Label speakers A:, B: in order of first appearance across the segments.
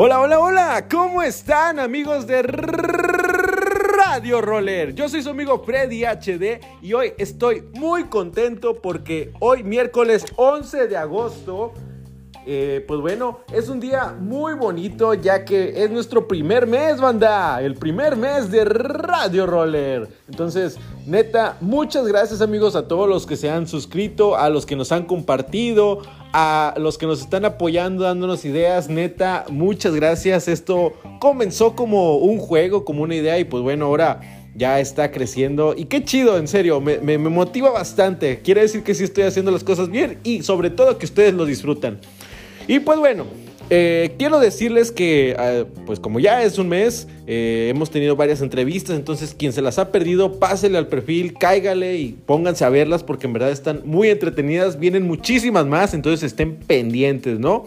A: Hola, hola, hola, ¿cómo están amigos de Radio Roller? Yo soy su amigo Freddy HD y hoy estoy muy contento porque hoy miércoles 11 de agosto eh, pues bueno, es un día muy bonito ya que es nuestro primer mes, banda. El primer mes de Radio Roller. Entonces, neta, muchas gracias amigos a todos los que se han suscrito, a los que nos han compartido, a los que nos están apoyando, dándonos ideas. Neta, muchas gracias. Esto comenzó como un juego, como una idea y pues bueno, ahora ya está creciendo. Y qué chido, en serio, me, me, motiva bastante. Quiere decir que sí estoy haciendo las cosas bien y sobre todo que ustedes lo disfrutan. Y pues bueno, eh, quiero decirles que, ah, pues como ya es un mes, eh, hemos tenido varias entrevistas, entonces quien se las ha perdido, pásele al perfil, cáigale y pónganse a verlas porque en verdad están muy entretenidas, vienen muchísimas más, entonces estén pendientes, ¿no?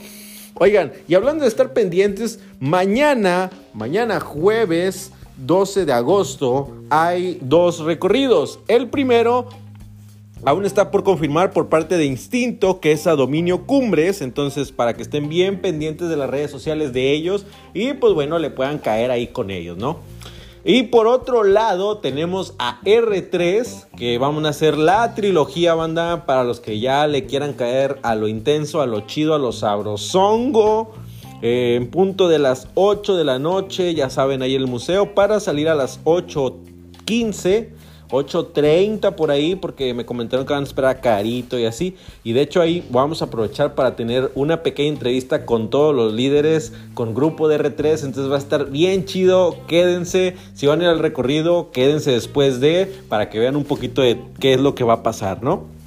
A: Oigan, y hablando de estar pendientes, mañana, mañana jueves 12 de agosto, hay dos recorridos. El primero Aún está por confirmar por parte de Instinto que es a dominio Cumbres, entonces para que estén bien pendientes de las redes sociales de ellos y pues bueno, le puedan caer ahí con ellos, ¿no? Y por otro lado tenemos a R3, que vamos a hacer la trilogía banda para los que ya le quieran caer a lo intenso, a lo chido, a lo sabrosongo. Eh, en punto de las 8 de la noche, ya saben, ahí el museo, para salir a las 8.15 8.30 por ahí, porque me comentaron que van a esperar Carito y así. Y de hecho ahí vamos a aprovechar para tener una pequeña entrevista con todos los líderes, con grupo de R3. Entonces va a estar bien chido. Quédense. Si van a ir al recorrido, quédense después de, para que vean un poquito de qué es lo que va a pasar, ¿no?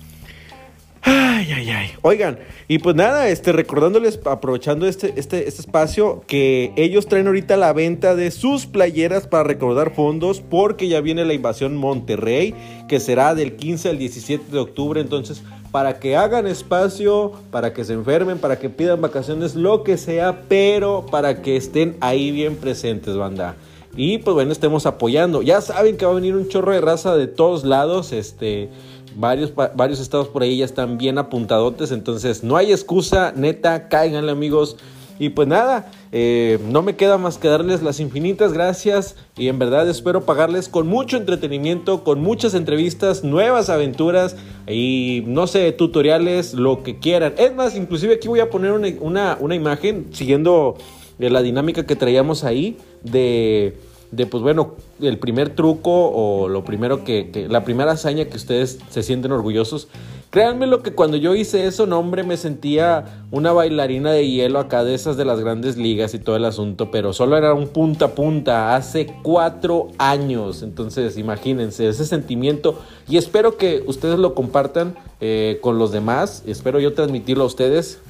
A: Ay, ay, ay. Oigan, y pues nada, este, recordándoles, aprovechando este, este, este espacio, que ellos traen ahorita la venta de sus playeras para recordar fondos, porque ya viene la invasión Monterrey, que será del 15 al 17 de octubre. Entonces, para que hagan espacio, para que se enfermen, para que pidan vacaciones, lo que sea, pero para que estén ahí bien presentes, banda. Y pues bueno, estemos apoyando. Ya saben que va a venir un chorro de raza de todos lados, este Varios, varios estados por ahí ya están bien apuntadotes, entonces no hay excusa, neta, cáiganle amigos. Y pues nada, eh, no me queda más que darles las infinitas gracias y en verdad espero pagarles con mucho entretenimiento, con muchas entrevistas, nuevas aventuras y no sé, tutoriales, lo que quieran. Es más, inclusive aquí voy a poner una, una imagen siguiendo eh, la dinámica que traíamos ahí de de pues bueno, el primer truco o lo primero que, la primera hazaña que ustedes se sienten orgullosos. Créanme lo que cuando yo hice eso, no hombre, me sentía una bailarina de hielo acá de esas de las grandes ligas y todo el asunto, pero solo era un punta a punta hace cuatro años. Entonces, imagínense ese sentimiento y espero que ustedes lo compartan eh, con los demás. Espero yo transmitirlo a ustedes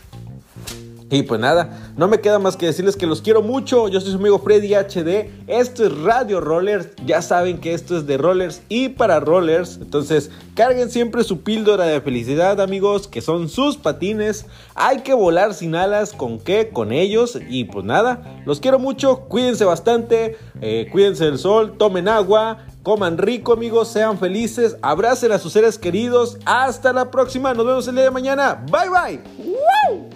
A: y pues nada, no me queda más que decirles que los quiero mucho. Yo soy su amigo Freddy HD. Esto es Radio Rollers. Ya saben que esto es de Rollers y para Rollers. Entonces, carguen siempre su píldora de felicidad, amigos, que son sus patines. Hay que volar sin alas. ¿Con qué? Con ellos. Y pues nada, los quiero mucho. Cuídense bastante. Eh, cuídense del sol. Tomen agua. Coman rico, amigos. Sean felices. Abracen a sus seres queridos. Hasta la próxima. Nos vemos el día de mañana. Bye, bye.